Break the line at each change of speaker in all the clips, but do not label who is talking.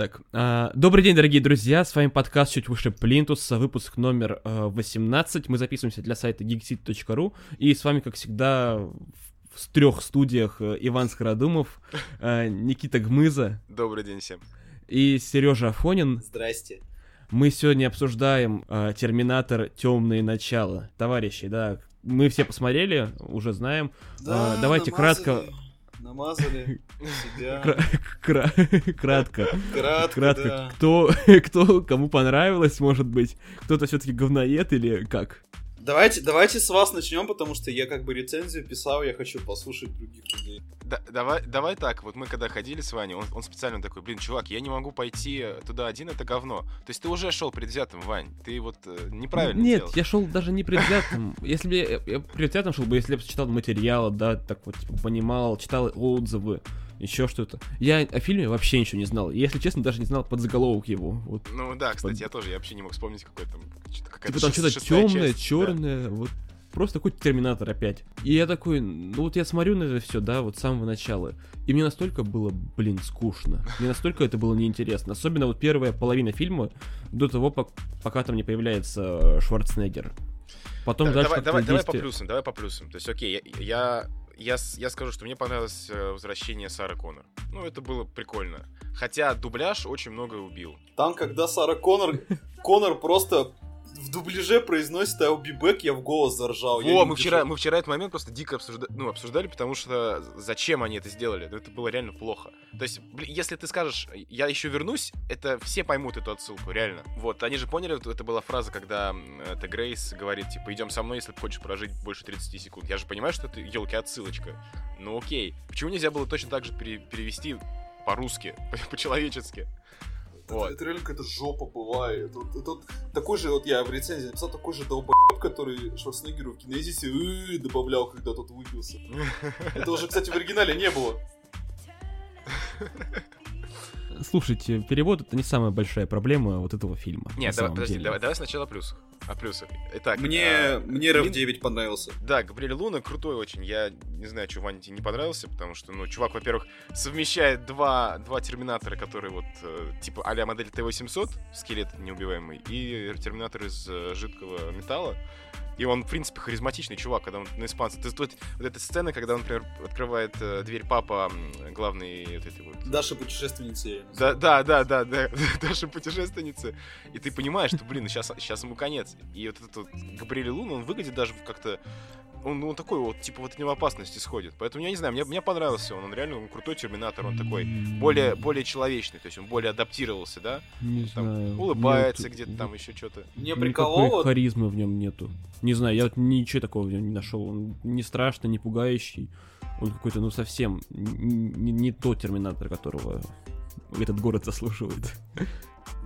Так, а, добрый день, дорогие друзья, с вами подкаст «Чуть выше Плинтуса», выпуск номер а, 18. Мы записываемся для сайта geekseat.ru, и с вами, как всегда, в трех студиях э, Иван Скородумов, а, Никита Гмыза
Добрый день всем.
и Сережа Афонин.
Здрасте.
Мы сегодня обсуждаем а, «Терминатор. Темные начала». Товарищи, да, мы все посмотрели, уже знаем. А, давайте кратко...
Намазали себя.
Кра- кра- Кратко.
Кратко,
Кратко,
да.
кто, кто, кому понравилось, может быть, кто-то все-таки говноед или как?
Давайте, давайте с вас начнем, потому что я как бы рецензию писал, я хочу послушать других людей.
Да- давай, давай так, вот мы когда ходили с Ваней, он, он специально такой, блин, чувак, я не могу пойти туда один, это говно. То есть ты уже шел предвзятым, Вань, ты вот э, неправильно
Нет,
делал.
я шел даже не предвзятым. Если бы я, я предвзятым шел бы, если бы читал материалы, да, так вот, типа, понимал, читал отзывы, еще что-то. Я о фильме вообще ничего не знал. Если честно, даже не знал подзаголовок его. Вот.
Ну да, кстати, я тоже, я вообще не мог вспомнить какой там, какая-то
Типа там что-то темное,
часть, да.
черное, вот просто какой-то терминатор опять. И я такой, ну вот я смотрю на это все, да, вот с самого начала. И мне настолько было, блин, скучно. Мне настолько это было неинтересно. Особенно вот первая половина фильма, до того, пок- пока там не появляется Шварценеггер. Потом
Да,
дальше
давай, давай, давай по
действие-
плюсам, давай по плюсам. То есть, окей, я, я, я, я скажу, что мне понравилось э, возвращение Сары Коннор. Ну, это было прикольно. Хотя дубляж очень многое убил.
Там, когда Сара Коннор, Коннор просто в дубляже произносит I'll be back, я в голос заржал.
Во, мы вчера, мы вчера этот момент просто дико обсуждали, ну, обсуждали, потому что зачем они это сделали? Ну, это было реально плохо. То есть, если ты скажешь, я еще вернусь, это все поймут эту отсылку, реально. Вот, они же поняли, вот это была фраза, когда это Грейс говорит, типа, идем со мной, если ты хочешь прожить больше 30 секунд. Я же понимаю, что это, елки, отсылочка. Ну окей. Почему нельзя было точно так же пере- перевести по-русски, по-человечески?
Это,
Вот.
это реально какая-то жопа была. и это вот такой же, вот я в рецензии написал, такой же долбоеб, который Шварценеггеру в кинезисе «Э», добавлял, когда тот выпился. Это уже, кстати, в оригинале не было.
Слушайте, перевод это не самая большая проблема вот этого фильма.
Нет, давай, подожди,
деле.
давай, давай сначала о плюсах. О плюсах. Итак,
Мне,
а,
мне Рев
Блин.
9 понравился.
Да, Габриэль Луна крутой очень. Я не знаю, что Ване тебе не понравился, потому что, ну, чувак, во-первых, совмещает два, два терминатора, которые вот, э, типа, а-ля модель Т-800, скелет неубиваемый, и терминатор из э, жидкого металла. И он, в принципе, харизматичный чувак, когда он на испанце. То есть вот, эта сцена, когда он, например, открывает э, дверь папа м, главной вот этой вот
Даша её
да, да, да, да, да, Даша путешественница. И ты понимаешь, что, блин, сейчас, сейчас ему конец. И вот этот вот Габриэль Лун, он выглядит даже как-то... Он, ну, он такой вот, типа, вот от него опасность исходит. Поэтому, я не знаю, мне, мне понравился он. Он реально он крутой терминатор, он такой более, более человечный, то есть он более адаптировался, да?
Не
Там
знаю.
улыбается
Нет,
где-то там, еще что-то.
Мне
Никакой
прикололо,
харизмы в нем нету. Не знаю, я вот ничего такого в нем не нашел. Он не страшный, не пугающий. Он какой-то, ну, совсем не, не тот терминатор, которого этот город заслуживает.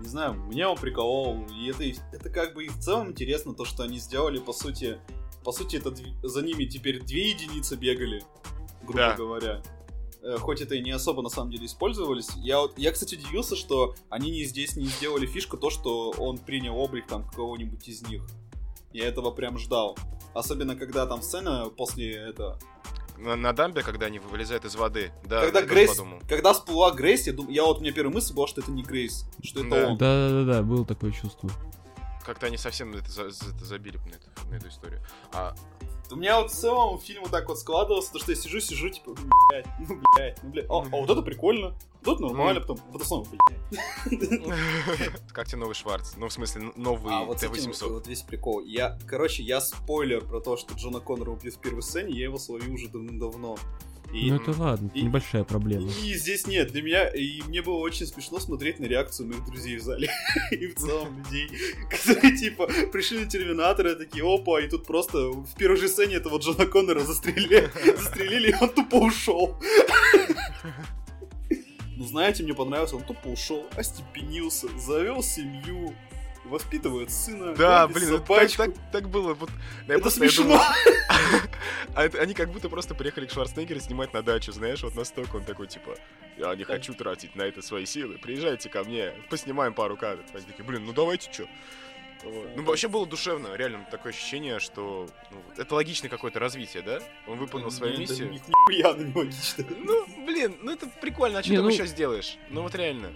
не знаю, меня он приколол. И это, это как бы и в целом интересно, то, что они сделали, по сути, по сути, это за ними теперь две единицы бегали, грубо
Да.
говоря. Э, Хоть это и не особо на самом деле использовались. Я, вот, я, кстати, удивился, что они не, здесь не сделали фишку то, что он принял облик там кого-нибудь из них. Я этого прям ждал. Особенно, когда там сцена после этого...
На, на дамбе, когда они вылезают из воды. Да,
когда Грейс...
подумал.
Когда всплыла Грейс, я, дум... я вот, у меня первая мысль была, что это не Грейс, что это
Да.
он.
Да-да-да, было такое чувство.
Как-то они совсем это, за- это забили на эту, на эту историю. А,
У меня вот в целом фильм вот так вот складывался, то что я сижу, сижу, типа, «Ну, блядь, ну, блядь, ну, блядь, а, а вот это прикольно, вот это нормально, потом, вот это снова, блядь.
как тебе новый Шварц? Ну, в смысле, новый
А вот с этим
Т-800.
вот весь прикол. Я, короче, я спойлер про то, что Джона Коннора убьют в первой сцене, я его словил уже давным-давно. И,
Ну это ладно, это
и-
небольшая проблема.
и здесь нет, для меня, и мне было очень смешно смотреть на реакцию моих друзей в зале, и в целом людей, которые, типа, пришли на Терминатора, такие, опа, и тут просто в первой же сцене этого Джона Коннора застрелили, застрелили, и он тупо ушел. Ну, знаете, мне понравилось, он тупо ушел, остепенился, завел семью, воспитывает сына,
Да, блин, это так,
собачку.
так, так было. Вот, я
Это
просто, я
смешно.
думал- А это- они как будто просто приехали к Шварценеггеру снимать на дачу, знаешь, вот настолько он такой, типа, я не хочу тратить на это свои силы, приезжайте ко мне, поснимаем пару кадров. Они такие, блин, ну давайте, чё. Вот. Ну, вообще было душевно, реально такое ощущение, что ну, это логичное какое-то развитие, да? Он выполнил свою
Нет,
миссию.
Это ни- нихуя не логично.
Ну, блин, ну это прикольно, а что
Не,
там
ну-
еще сделаешь? Ну вот реально.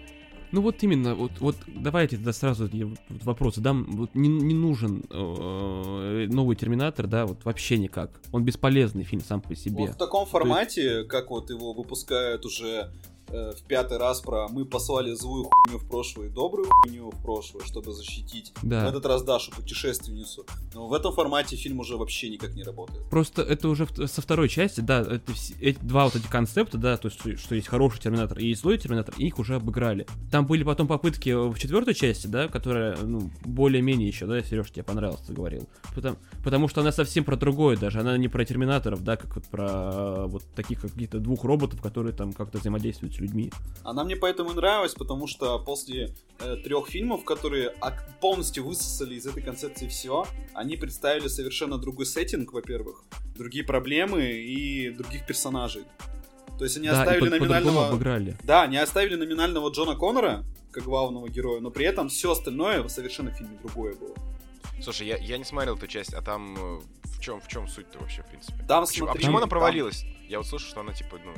Ну вот именно, вот, вот давайте тогда сразу я вопрос задам. Вот не, не нужен э, новый Терминатор, да, вот вообще никак. Он бесполезный фильм сам по себе.
Вот в таком формате, как вот его выпускают уже э, в пятый раз про мы послали злую хуйню в прошлое и добрую хуйню в прошлое, чтобы защитить
Да.
в этот раз Дашу, путешественницу. Но в этом формате фильм уже вообще никак не работает.
Просто это уже со второй части, да, это эти два вот эти концепта, да, то есть, что, есть хороший Терминатор и есть злой Терминатор, и их уже обыграли. Там были потом попытки в четвертой части, да, которая, ну, более-менее еще, да, Сереж, тебе понравилось, ты говорил. Потому, потому что она совсем про другое даже, она не про Терминаторов, да, как вот про э, вот таких каких-то двух роботов, которые там как-то взаимодействуют с людьми.
Она мне поэтому и нравилась, потому что после э, трех фильмов, которые ак- полностью высосали из этой концепции все, они представили совершенно другой сеттинг, во-первых, другие проблемы и других персонажей. То есть они
да,
оставили
по-
номинального...
обыграли.
Да, они оставили номинального Джона Коннора как главного героя, но при этом все остальное совершенно в фильме другое было.
Слушай, я, я не смотрел эту часть, а там э, в чем в чем суть-то вообще, в принципе?
Там,
Почему- а
смотри,
почему она
там-
провалилась? Я вот слышал, что она типа, ну,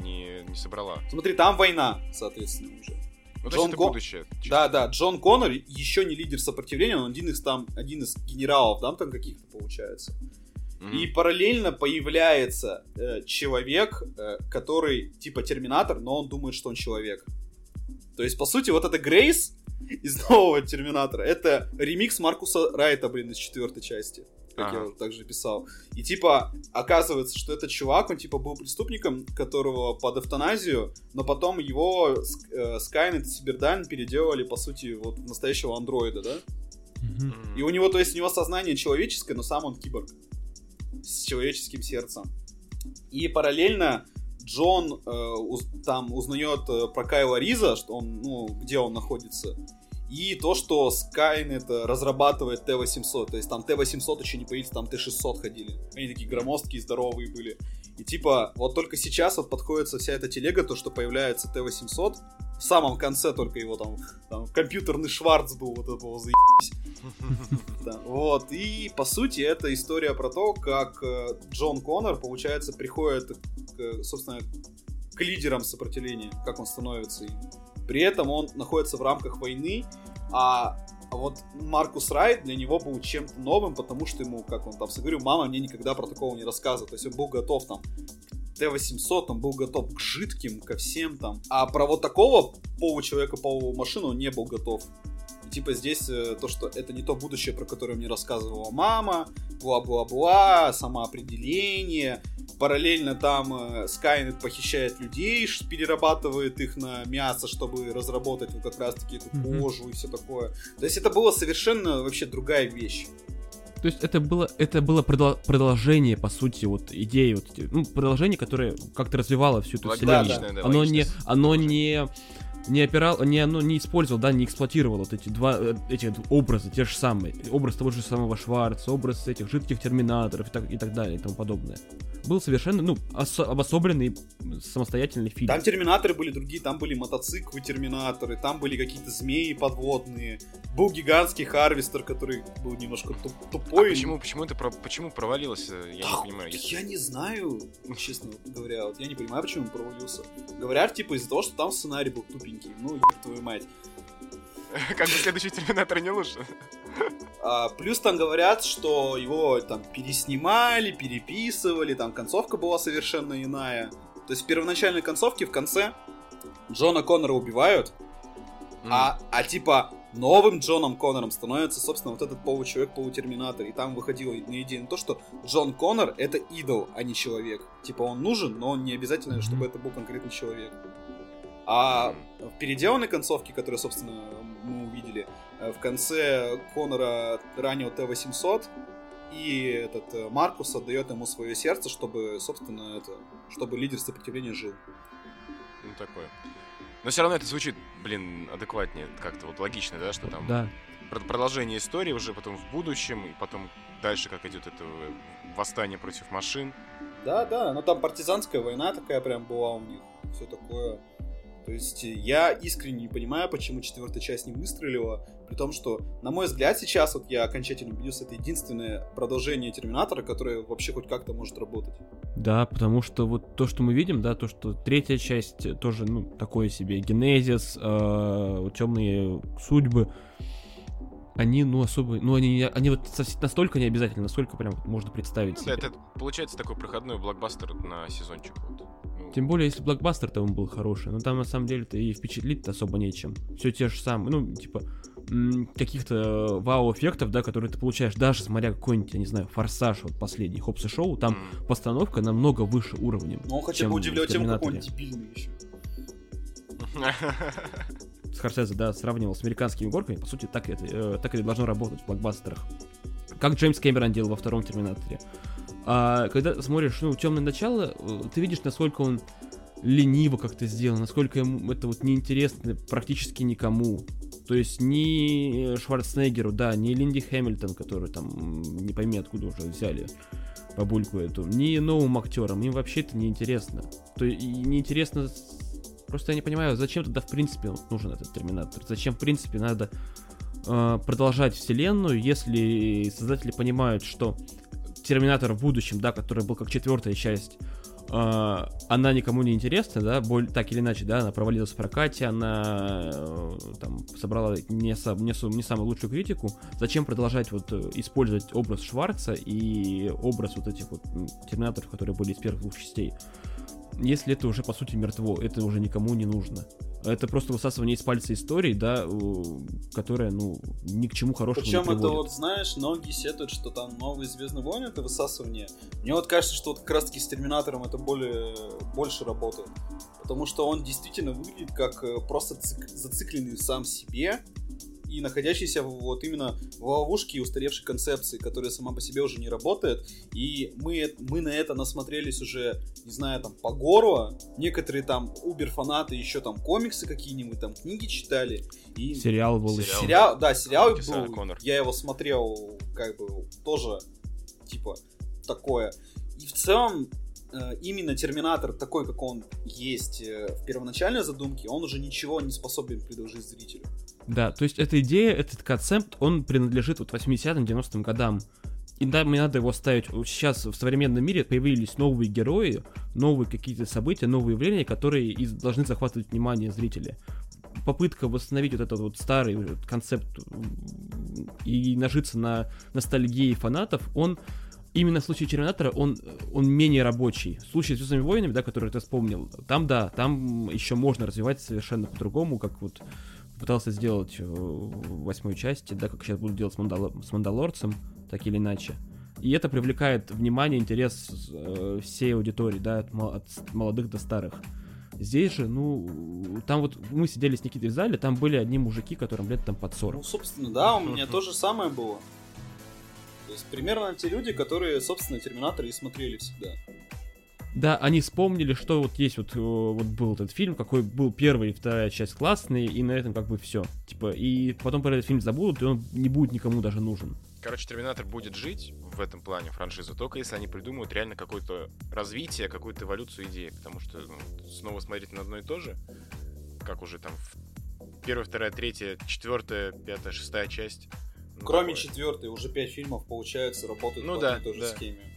не, не собрала.
Смотри, там война, соответственно, уже.
Ну,
Джон Кон-
будущее. чисто.
Да, да, Джон Коннор еще не лидер сопротивления, он один из там, один из генералов, да, там каких-то получается.
Мгм.
И параллельно появляется э, человек, э, который типа Терминатор, но он думает, что он человек. То есть, по сути, вот это Грейс из нового Терминатора, это ремикс Маркуса Райта, блин, из четвертой части. Как
Ага.
я также писал. И типа, оказывается, что этот чувак, он типа был преступником, которого под эвтаназию, но потом его э, Skynet и Cyberdyne переделали, по сути, вот настоящего андроида, да?
Мгм.
И у него, то есть, у него сознание человеческое, но сам он киборг. С человеческим сердцем. И параллельно Джон э, уз- там узнает э, про Кайла Риза, что он, ну, где он находится. И то, что Skynet э, разрабатывает Т-800. То есть там Т-800 еще не появился, там Т-600 ходили. Они такие громоздкие, здоровые были. И типа, вот только сейчас вот подходится вся эта телега, то, что появляется Т-800. В самом конце только его там, там компьютерный Шварц был, вот этого за да, вот, и по сути это история про то, как э, Джон Коннор, получается, приходит, к, собственно, к лидерам сопротивления, как он становится им. При этом он находится в рамках войны, а вот Маркус Райт для него был чем-то новым, потому что ему, как он там говорил, мама мне никогда про такого не рассказывала. То есть он был готов там к Т-800, он был готов к жидким, ко всем там. А про вот такого получеловека, полумашину он не был готов. И типа здесь э, то, что это не то будущее, про которое мне рассказывала мама, бла-бла-бла, самоопределение. Параллельно там э, Скайнет похищает людей, перерабатывает их на мясо, чтобы разработать вот как раз-таки эту кожу и все такое. То есть это была совершенно вообще другая вещь.
То есть это было, это было продол- продолжение, по сути, вот идеи, вот, ну, продолжение, которое как-то развивало всю эту вселенную.
Логичное, да,
оно не, оно не, не опирал, не, оно не использовал, да, не эксплуатировал вот эти два, э, эти образы, те же самые. Образ того же самого Шварца, образ этих жидких терминаторов и так, и так далее и тому подобное. Был совершенно, ну, осо- обособленный самостоятельный фильм.
Там терминаторы были другие, там были мотоциклы терминаторы, там были какие-то змеи подводные. Был гигантский Харвестер, который был немножко туп-
А
тупой.
почему, почему ты про- почему провалилось? э, Я
Да,
не понимаю. если-
Я не знаю, честно говоря, вот я не понимаю, почему он провалился. Говорят, типа, из-за того, что там сценарий был тупенький. Ну, еб твою мать.
Как бы следующий Терминатор не лучше.
А, плюс там говорят, что его там переснимали, переписывали, там концовка была совершенно иная. То есть в первоначальной концовке в конце Джона Коннора убивают, а, а типа новым Джоном Коннором становится, собственно, вот этот получеловек, полутерминатор. И там выходила на идея на то, что Джон Коннор это идол, а не человек. Типа он нужен, но он не обязательно, чтобы это был конкретный человек. А в переделанной концовке, которую, собственно, мы увидели, э, в конце Конора ранил Т-800, и этот э, Маркус отдает ему свое сердце, чтобы, собственно, это, чтобы лидер сопротивления жил.
Ну, такое. Но все равно это звучит, блин, адекватнее, как-то вот логично, да, что там
Да.
про- продолжение истории уже потом в будущем, и потом дальше как идет это э, восстание против машин.
Да, да, но там партизанская война такая прям была у них, все такое. То есть я искренне не понимаю, почему четвертая часть не выстрелила, при том, что, на мой взгляд, сейчас вот я окончательно убедился, это единственное продолжение Терминатора, которое вообще хоть как-то может работать.
Да, потому что вот то, что мы видим, да, то, что третья часть тоже, ну, такое себе, генезис, э, темные судьбы, они, ну, особо, ну, они, они вот настолько не обязательно, насколько прям можно представить ну, себе.
Да, это получается такой проходной блокбастер на сезончик. Вот.
Ну. Тем более, если блокбастер-то он был хороший, но там на самом деле-то и впечатлить особо нечем. Все те же самые, ну, типа, каких-то вау-эффектов, да, которые ты получаешь, даже смотря какой-нибудь, я не знаю, форсаж, вот последний, Хопс и Шоу, там mm. постановка намного выше уровнем.
Ну, хотя бы удивляет тем, какой он дебильный еще.
Скорсезе, да, сравнивал с американскими горками, по сути, так это, э, так это должно работать в блокбастерах. Как Джеймс Кэмерон делал во втором Терминаторе. А когда смотришь, ну, темное начало, э, ты видишь, насколько он лениво как-то сделан, насколько ему это вот неинтересно практически никому. То есть ни Шварценеггеру, да, ни Линди Хэмилтон, который там не пойми откуда уже взяли бабульку эту, ни новым актерам, им вообще это неинтересно. То есть неинтересно Просто я не понимаю, зачем тогда в принципе нужен этот Терминатор? Зачем в принципе надо э, продолжать вселенную, если создатели понимают, что Терминатор в будущем, да, который был как четвертая часть, э, она никому не интересна, да, боль, так или иначе, да, она провалилась в прокате, она э, там собрала не, сам, не, не самую лучшую критику. Зачем продолжать вот э, использовать образ Шварца и образ вот этих вот терминаторов, которые были из первых двух частей? Если это уже по сути мертво, это уже никому не нужно. Это просто высасывание из пальца истории, да, которая, ну, ни к чему хорошему
Причем
не приводит.
это вот, знаешь, многие сетуют, что там новые Звездные войны это высасывание. Мне вот кажется, что вот как раз таки с Терминатором это более, больше работает. Потому что он действительно выглядит как э, просто цик, зацикленный сам себе, и находящийся вот именно в ловушке устаревшей концепции, которая сама по себе уже не работает. И мы, мы на это насмотрелись уже, не знаю, там, по горло. Некоторые там убер-фанаты еще там комиксы какие-нибудь, там книги читали. И...
Сериал был
сериал, сериал Да, сериал был. Коннор. Я его смотрел, как бы, тоже, типа, такое. И в целом, э, именно Терминатор, такой, как он есть э, в первоначальной задумке, он уже ничего не способен предложить зрителю.
Да, то есть эта идея, этот концепт, он принадлежит вот 80-м, 90-м годам. И да, мне надо его ставить. Сейчас в современном мире появились новые герои, новые какие-то события, новые явления, которые и должны захватывать внимание зрителя. Попытка восстановить вот этот вот старый концепт и нажиться на ностальгии фанатов, он именно в случае Терминатора он, он менее рабочий. В случае с Звездными войнами, да, который ты вспомнил, там да, там еще можно развивать совершенно по-другому, как вот пытался сделать в восьмой части, да, как сейчас будут делать с, Мандал... с Мандалорцем, так или иначе. И это привлекает внимание, интерес э, всей аудитории, да, от, от молодых до старых. Здесь же, ну, там вот мы сидели с Никитой в зале, там были одни мужики, которым лет там под 40.
Ну, собственно, да, у меня то же самое было. То есть примерно те люди, которые, собственно, Терминаторы и смотрели всегда.
Да, они вспомнили, что вот есть вот, э, вот был этот фильм, какой был первая и вторая часть классные, и на этом как бы все. Типа, и потом про этот фильм забудут, и он не будет никому даже нужен.
Короче, Терминатор будет жить в этом плане франшизы, только если они придумают реально какое-то развитие, какую-то эволюцию идеи. Потому что ну, снова смотреть на одно и то же, как уже там первая, вторая, третья, четвертая, пятая, шестая часть.
Ну, Кроме четвертой, уже пять фильмов, получается, работают ну, по да, одной и той же да. схеме.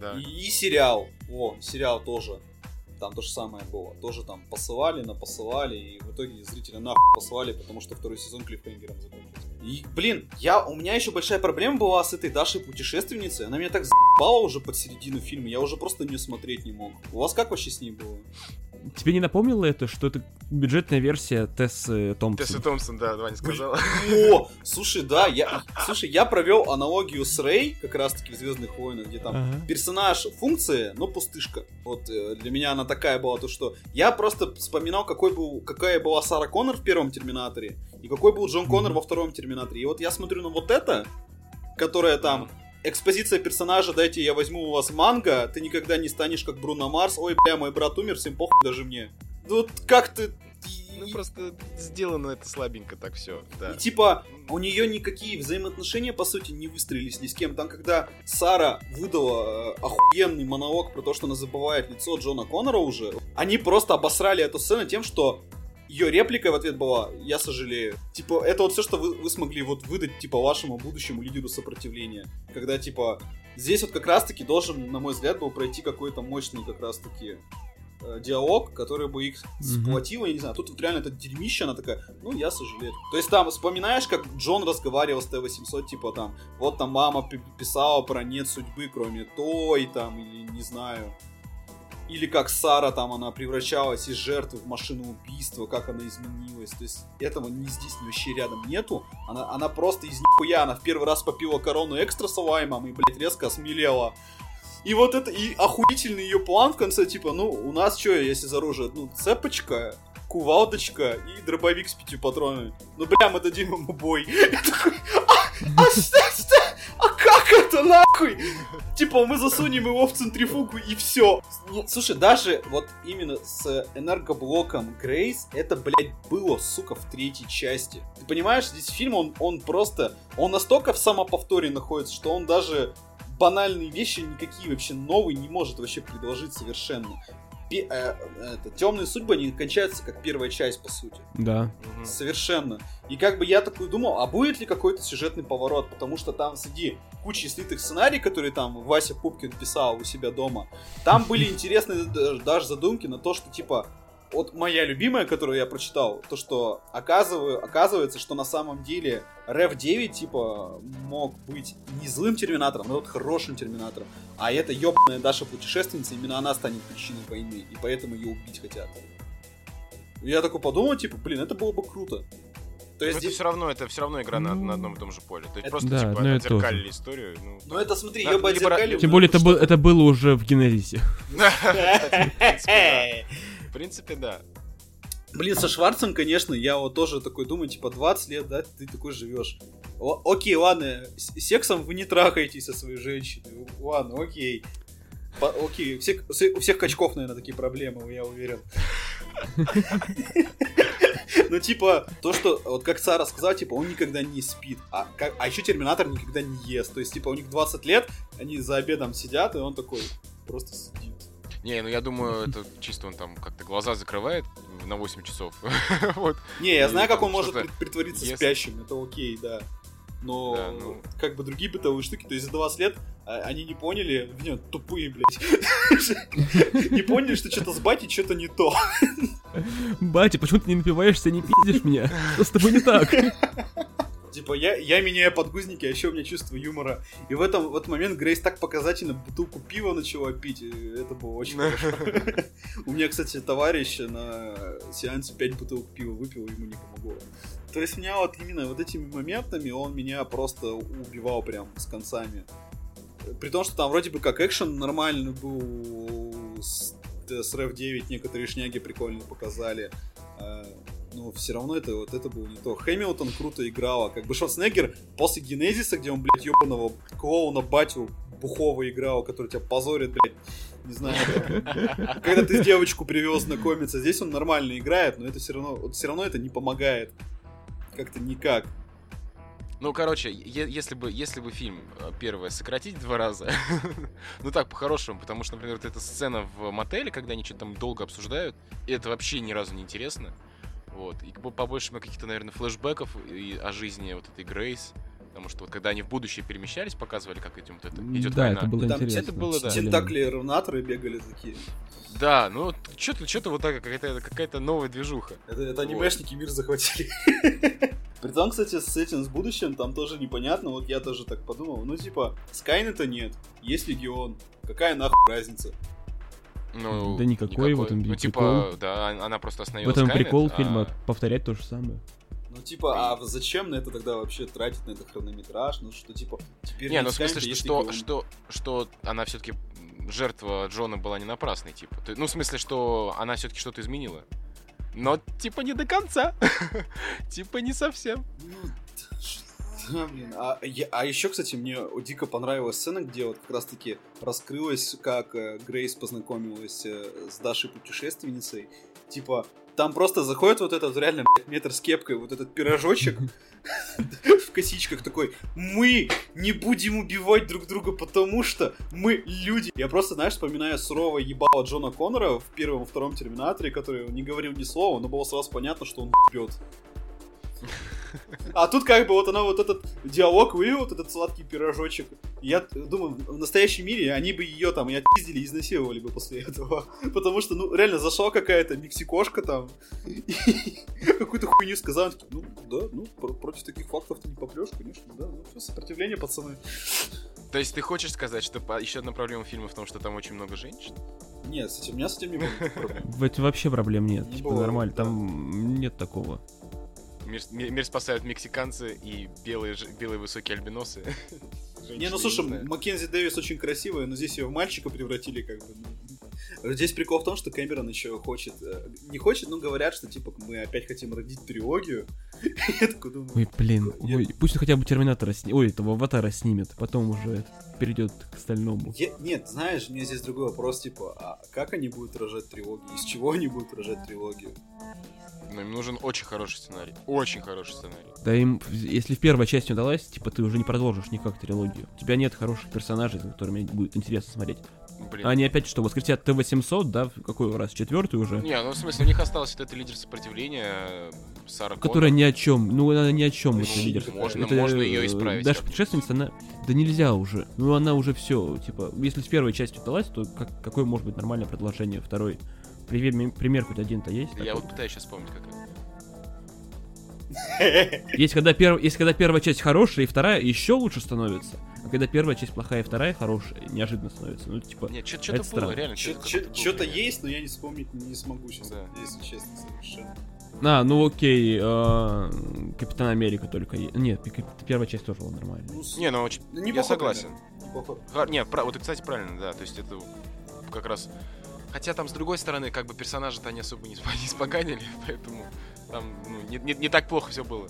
Да. И, и сериал. О, сериал тоже. Там то же самое было. Тоже там посылали, напосылали, и в итоге зрителя нахуй посылали, потому что второй сезон клиффхенгером закончился. И, блин, я, у меня еще большая проблема была с этой Дашей путешественницей. Она меня так за***бала уже под середину фильма, я уже просто не смотреть не мог. У вас как вообще с ней было?
Тебе не напомнило это, что это бюджетная версия Тессы Томпсон?
Тессы Томпсон, да, Ваня сказала.
О, слушай, да, я, слушай, я провел аналогию с Рэй, как раз-таки в Звездных войнах, где там ага. персонаж функция, но пустышка. Вот э, для меня она такая была, то что я просто вспоминал, какой был, какая была Сара Коннор в первом Терминаторе и какой был Джон Коннор mm-hmm. во втором Терминаторе. И вот я смотрю на вот это, которая там экспозиция персонажа, дайте я возьму у вас манго, ты никогда не станешь как Бруно Марс, ой, бля, мой брат умер, всем похуй даже мне. Вот как ты...
Ну просто сделано это слабенько так все, да.
И типа, у нее никакие взаимоотношения, по сути, не выстроились ни с кем. Там, когда Сара выдала э, охуенный монолог про то, что она забывает лицо Джона Коннора уже, они просто обосрали эту сцену тем, что ее реплика в ответ была «Я сожалею». Типа, это вот все, что вы, вы смогли вот выдать, типа, вашему будущему лидеру сопротивления. Когда, типа, здесь вот как раз-таки должен, на мой взгляд, был пройти какой-то мощный как раз-таки э, диалог, который бы их сплотил, я не знаю, тут вот реально это дерьмище, она такая, ну, я сожалею. То есть там, вспоминаешь, как Джон разговаривал с Т-800, типа там, вот там мама писала про нет судьбы, кроме той, там, или не знаю, или как Сара там она превращалась из жертвы в машину убийства, как она изменилась. То есть этого ни здесь, ни вообще рядом нету. Она, она просто из нихуя, она в первый раз попила корону экстра с лаймом и, блядь, резко осмелела. И вот это, и охуительный ее план в конце, типа, ну, у нас что, если за оружие? Ну, цепочка, кувалдочка и дробовик с пятью патронами. Ну, бля, мы дадим ему бой. Я такой, а, а, что, что? Это нахуй? Типа мы засунем его в центрифугу и все. Слушай, даже вот именно с энергоблоком Грейс это, блядь, было, сука, в третьей части. Ты понимаешь, здесь фильм, он, он просто, он настолько в самоповторе находится, что он даже банальные вещи никакие вообще новые не может вообще предложить совершенно пе- э, это, темные судьбы, они кончаются как первая часть, по сути.
Да.
Совершенно. И как бы я такой думал, а будет ли какой-то сюжетный поворот? Потому что там среди кучи слитых сценарий, которые там Вася Пупкин писал у себя дома, там были интересные даже задумки на то, что типа вот моя любимая, которую я прочитал, то, что оказываю, оказывается, что на самом деле Rev 9, типа, мог быть не злым терминатором, но вот хорошим терминатором. А эта ёбаная Даша путешественница, именно она станет причиной войны, и поэтому ее убить хотят. Я такой подумал, типа, блин, это было бы круто.
То есть здесь... это все равно, это все равно игра на, на одном и том же поле. То есть
это,
просто
да,
типа отзеркалили историю. Ну,
ну это смотри, ее бы отзеркалили.
Тем более это, был, это было уже в Генезисе.
Принципе, да.
Блин, со Шварцем, конечно, я вот тоже такой думаю, типа, 20 лет, да, ты такой живешь. О, окей, ладно, сексом вы не трахаетесь со своей женщиной. Ладно, окей. По, окей, все, у всех качков, наверное, такие проблемы, я уверен. Ну, типа, то, что, вот как Сара сказала, типа, он никогда не спит, а, как, а еще Терминатор никогда не ест. То есть, типа, у них 20 лет, они за обедом сидят, и он такой просто сидит.
Не, ну я думаю, это чисто он там как-то глаза закрывает на 8 часов. вот.
Не, я знаю, как он может притвориться спящим, это окей, да. Но да, ну... как бы другие бытовые штуки, то есть за 20 лет а, они не поняли, нет, тупые, блядь. Не поняли, что что-то с батей что-то не то.
Батя, почему ты не напиваешься, не пиздишь меня? Что с тобой не так?
Типа, я, я меняю подгузники, а еще у меня чувство юмора. И в, этом, в этот момент Грейс так показательно бутылку пива начала пить. это было очень хорошо. У меня, кстати, товарищ на сеансе 5 бутылок пива выпил, ему не помогло. То есть меня вот именно вот этими моментами он меня просто убивал прям с концами. При том, что там вроде бы как экшен нормальный был с, с Rev 9 некоторые шняги прикольно показали. Но все равно это вот это было не то. Хэмилтон круто играл, а как бы Шварценеггер после Генезиса, где он, блядь, ебаного клоуна батю бухого играл, который тебя позорит, блядь, не знаю, когда ты девочку привез знакомиться, здесь он нормально играет, но это все равно, вот все равно это не помогает как-то никак.
Ну, короче, если бы, если бы фильм э, первое сократить два раза, ну так, по-хорошему, потому что, например, вот эта сцена в мотеле, когда они что-то там долго обсуждают, это вообще ни разу не интересно. Вот. И побольше каких-то, наверное, флешбеков и о жизни вот этой Грейс. Потому что вот когда они в будущее перемещались, показывали, как этим вот это идет
да,
война.
это было
Там
интересно.
Это было, да. Тентакли равнаторы бегали такие.
Да, ну что-то что вот так какая-то какая-то новая движуха.
Это, это анимешники вот. мир захватили. Притом, кстати, с этим, с будущим, там тоже непонятно, вот я тоже так подумал, ну типа, Скайнета нет, есть Легион, какая нахуй разница?
Ну,
да никакой, никакой. вот он
Ну, типа, да, она просто остановилась.
В этом Skynet, прикол а... фильма, повторять то же самое.
Ну, типа, а зачем на это тогда вообще тратить на это хронометраж? Ну, что, типа,
теперь... Не, ну, в смысле, что, что, что, что она все-таки жертва Джона была не напрасной, типа. Ну, в смысле, что она все-таки что-то изменила. Но, типа, не до конца. типа, не совсем. Ну.
А, я, а еще, кстати, мне дико понравилась сцена, где вот как раз-таки раскрылось, как э, Грейс познакомилась э, с Дашей путешественницей. Типа, там просто заходит вот этот реально метр с кепкой, вот этот пирожочек в косичках такой, мы не будем убивать друг друга, потому что мы люди. Я просто, знаешь, вспоминаю суровое ебало Джона Коннора в первом втором Терминаторе, который не говорил ни слова, но было сразу понятно, что он бьет. А тут как бы вот она вот этот диалог вывел, вот этот сладкий пирожочек. Я думаю, в настоящем мире они бы ее там и отпиздили, и изнасиловали бы после этого. Потому что, ну, реально зашла какая-то мексикошка там и какую-то хуйню сказала. Ну, да, ну, против таких фактов ты не попрешь, конечно, да. Ну, все, сопротивление, пацаны.
То есть ты хочешь сказать, что еще одна проблема фильма в том, что там очень много женщин?
Нет, с этим, у меня с этим не было проблем.
Вообще проблем нет, типа нормально, там нет такого.
Мир, мир спасают мексиканцы и белые, белые высокие альбиносы.
Не, ну слушай, Маккензи Дэвис очень красивая, но здесь ее в мальчика превратили как бы. Ну. Здесь прикол в том, что Кэмерон еще хочет, э, не хочет, но говорят, что типа мы опять хотим родить трилогию.
Я такой думаю... Ой, блин, ой, пусть хотя бы Терминатора снимет, ой, этого Аватара снимет, потом уже перейдет к остальному.
Нет, знаешь, у меня здесь другой вопрос, типа, а как они будут рожать трилогию, из чего они будут рожать трилогию?
Но им нужен очень хороший сценарий. Очень хороший сценарий.
Да им, если в первой части удалась, типа ты уже не продолжишь никак трилогию. У тебя нет хороших персонажей, за которыми будет интересно смотреть. Блин. Они опять что, воскресят Т-800, да, какой раз, четвертый уже?
Не, ну в смысле, у них осталась вот эта лидер сопротивления, Сара
Которая ни о чем, ну она ни о чем, ну, это лидер.
Можно, это, можно ее исправить.
Даже путешественница, она, да нельзя уже, ну она уже все, типа, если с первой частью удалась, то как, какое может быть нормальное продолжение второй? Пример, пример хоть один-то есть?
Я такой? вот пытаюсь сейчас вспомнить, как
есть когда, перв... есть когда первая часть хорошая, и вторая еще лучше становится. А когда первая часть плохая, и вторая хорошая, неожиданно становится. Ну, типа,
Нет, что-то было, реально.
Что-то есть, но я не вспомнить не смогу сейчас, да. если честно, совершенно.
А, ну окей, э, Капитан Америка только. Нет, первая часть тоже была нормальная. Ну,
не, ну очень. Ну, я согласен. Не, вот и кстати правильно, да. То есть это как раз Хотя там, с другой стороны, как бы персонажи-то они особо не, не споганили, поэтому там ну, не, не, не так плохо все было.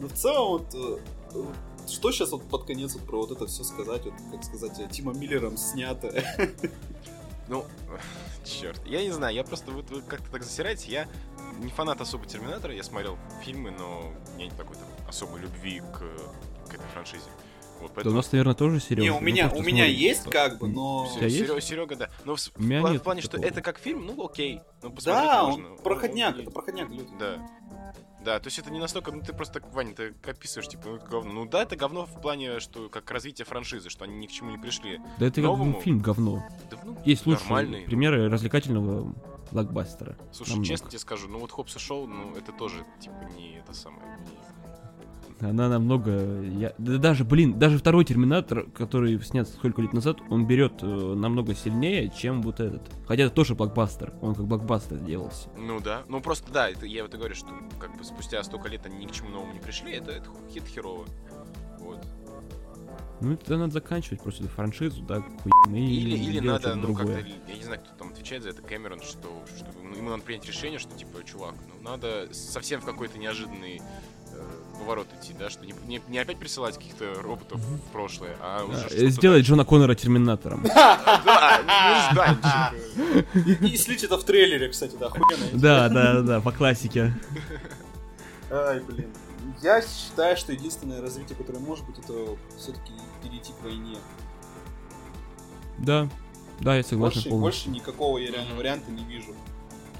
Ну, в целом, вот, э, что сейчас вот под конец вот про вот это все сказать, вот, как сказать, э, Тима Миллером снято?
Ну, черт, я не знаю, я просто, вот вы как-то так засираете, я не фанат особо Терминатора, я смотрел фильмы, но у меня нет какой-то особой любви к, к этой франшизе.
Вот поэтому... Да у нас, наверное, тоже Серега.
Не, у меня, у меня есть как бы, но...
Серега, Серега, да. Но в, в, в плане, что это как фильм, ну окей. Ну,
да, можно. он проходняк, он, это проходняк, люди.
Да. Да, то есть это не настолько, ну ты просто, Ваня, ты описываешь, типа, ну это говно. Ну да, это говно в плане, что как развитие франшизы, что они ни к чему не пришли.
Да это Новому... как фильм говно. Да, ну, Есть лучшие нормальный. примеры развлекательного блокбастера.
Слушай, Намного. честно тебе скажу, ну вот Хопс и Шоу, ну это тоже, типа, не это самое, не
она намного... Я... Да даже, блин, даже второй Терминатор, который снят сколько лет назад, он берет э, намного сильнее, чем вот этот. Хотя это тоже блокбастер, он как блокбастер делался.
Ну да, ну просто да, это, я вот и говорю, что как бы спустя столько лет они ни к чему новому не пришли, это, это хит херово. Вот.
Ну, это надо заканчивать просто эту франшизу, да, хуй,
Или, или надо, ну, как-то, я не знаю, кто там отвечает за это, Кэмерон, что, что ну, ему надо принять решение, что, типа, чувак, ну, надо совсем в какой-то неожиданный поворот идти, да, что не, не, не опять присылать каких-то роботов в прошлое, а уже
да, Сделать Джона Коннора Терминатором.
Да, И слить это в трейлере, кстати, да, охуенно.
Да, да, да, по классике.
Ай, блин. Я считаю, что единственное развитие, которое может быть, это все-таки перейти к войне.
Да, да, я согласен.
Больше, больше никакого я реально варианта не вижу.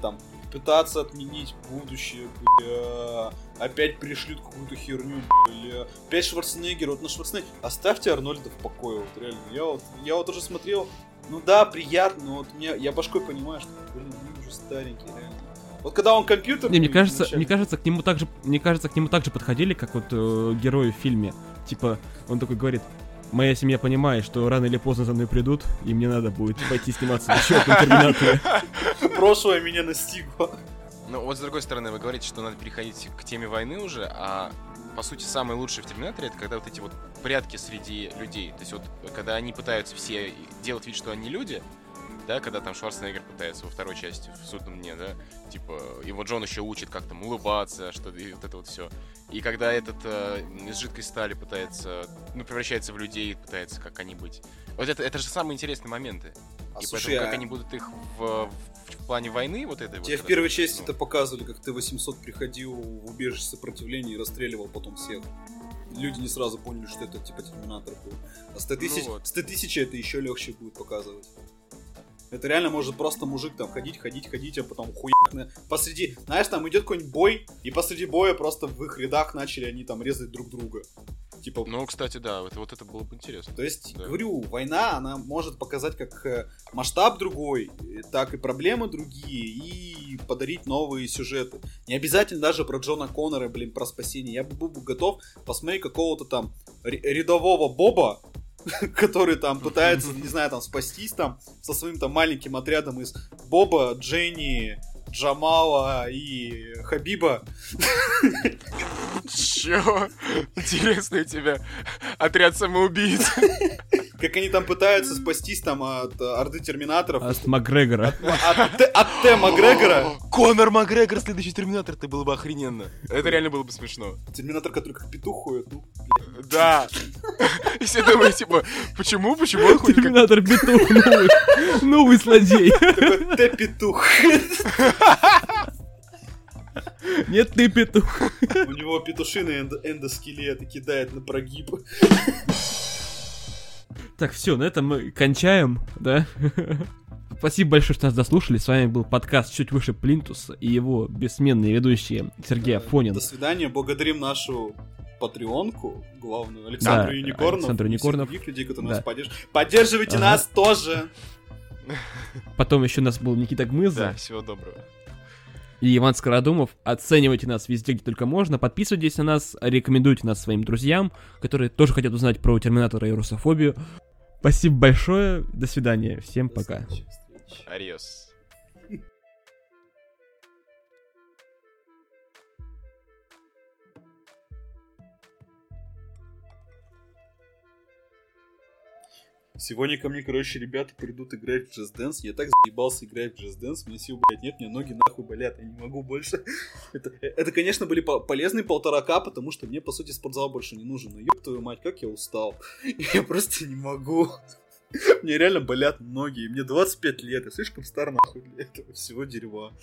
Там пытаться отменить будущее, бля, опять пришлют какую-то херню, бля, опять Шварценеггер, вот на Шварценеггер, оставьте Арнольда в покое, вот реально, я вот, я вот уже смотрел, ну да, приятно, но вот меня, я башкой понимаю, что, блин, он уже старенький, реально. Вот когда он компьютер...
Не, мне кажется, мне кажется, к нему также, мне кажется, к нему также подходили, как вот э, герои в фильме. Типа, он такой говорит, моя семья понимает, что рано или поздно за мной придут, и мне надо будет пойти сниматься в еще одном Терминаторе.
Прошлое меня настигло.
Ну вот с другой стороны, вы говорите, что надо переходить к теме войны уже, а по сути самое лучшее в Терминаторе это когда вот эти вот прятки среди людей. То есть вот когда они пытаются все делать вид, что они люди, да, когда там Шварценеггер пытается во второй части, в судном дне, да, типа, его Джон еще учит как там улыбаться, что и вот это вот все. И когда этот э, из жидкой стали пытается, ну, превращается в людей, пытается, как они быть. Вот это, это же самые интересные моменты. А, и слушай, поэтому, а... как они будут их в, в в плане войны вот этой.
Тебе
вот,
в первой части
ну,
это показывали, как Т-800 приходил в убежище сопротивления и расстреливал потом всех. Люди не сразу поняли, что это типа Терминатор был. А с Т-1000
Ну вот.
с Т-1000 это еще легче будет показывать. Это реально может просто мужик там ходить, ходить, ходить, а потом хуяк на... посреди, знаешь, там идет какой-нибудь бой, и посреди боя просто в их рядах начали они там резать друг друга. Типа,
Ну, кстати, да, это, вот это было бы интересно.
то есть,
Да.
говорю, война, она может показать как э, масштаб другой, так и проблемы другие, и подарить новые сюжеты. Не обязательно даже про Джона Коннора, блин, про спасение. Я бы был бы готов посмотреть какого-то там рядового Боба, который там пытается, не знаю, там спастись там со своим там маленьким отрядом из Боба, Дженни, Джамала и Хабиба.
Чё? Интересный у тебя отряд самоубийц.
Как они там пытаются спастись там от э, орды терминаторов.
От Макгрегора.
От, Т- от Т. Макгрегора.
Конор Макгрегор, следующий Терминатор, это было бы охрененно. Это реально было бы смешно.
Терминатор, который как петух ходит. Ну,
Да. И все думают, типа, почему, почему он ходит.
Терминатор Петух, новый, новый злодей.
такой Т-петух.
Нет, ты петух.
У него петушиный эндо- эндоскелет и кидает на прогиб.
Так, все, на этом мы кончаем, да? Спасибо большое, что нас дослушали. С вами был подкаст «Чуть выше Плинтуса» и его бессменные ведущие Сергей Афонин.
До свидания. Благодарим нашу патреонку, главную, Александру
Да,
Юникорнов.
Александру Юникорнов.
других людей, которые
Да.
нас поддерживают. Поддерживайте
Ага.
нас тоже.
Потом еще у нас был Никита Гмыза
Да, всего доброго.
И Иван Скородумов. Оценивайте нас везде, где только можно. Подписывайтесь на нас, рекомендуйте нас своим друзьям, которые тоже хотят узнать про Терминатора и русофобию. Спасибо большое. До свидания. Всем
До
пока.
Ариос.
Сегодня ко мне, короче, ребята придут играть в Just Dance. Я так заебался играть в Just Dance. Мне сил, блядь, нет, мне ноги нахуй болят. Я не могу больше. Это, это конечно, были по- полезные полтора к потому что мне, по сути, спортзал больше не нужен. Но ёб твою мать, как я устал. Я просто не могу. Мне реально болят ноги. Мне 25 лет. Я слишком стар нахуй для этого всего дерьма.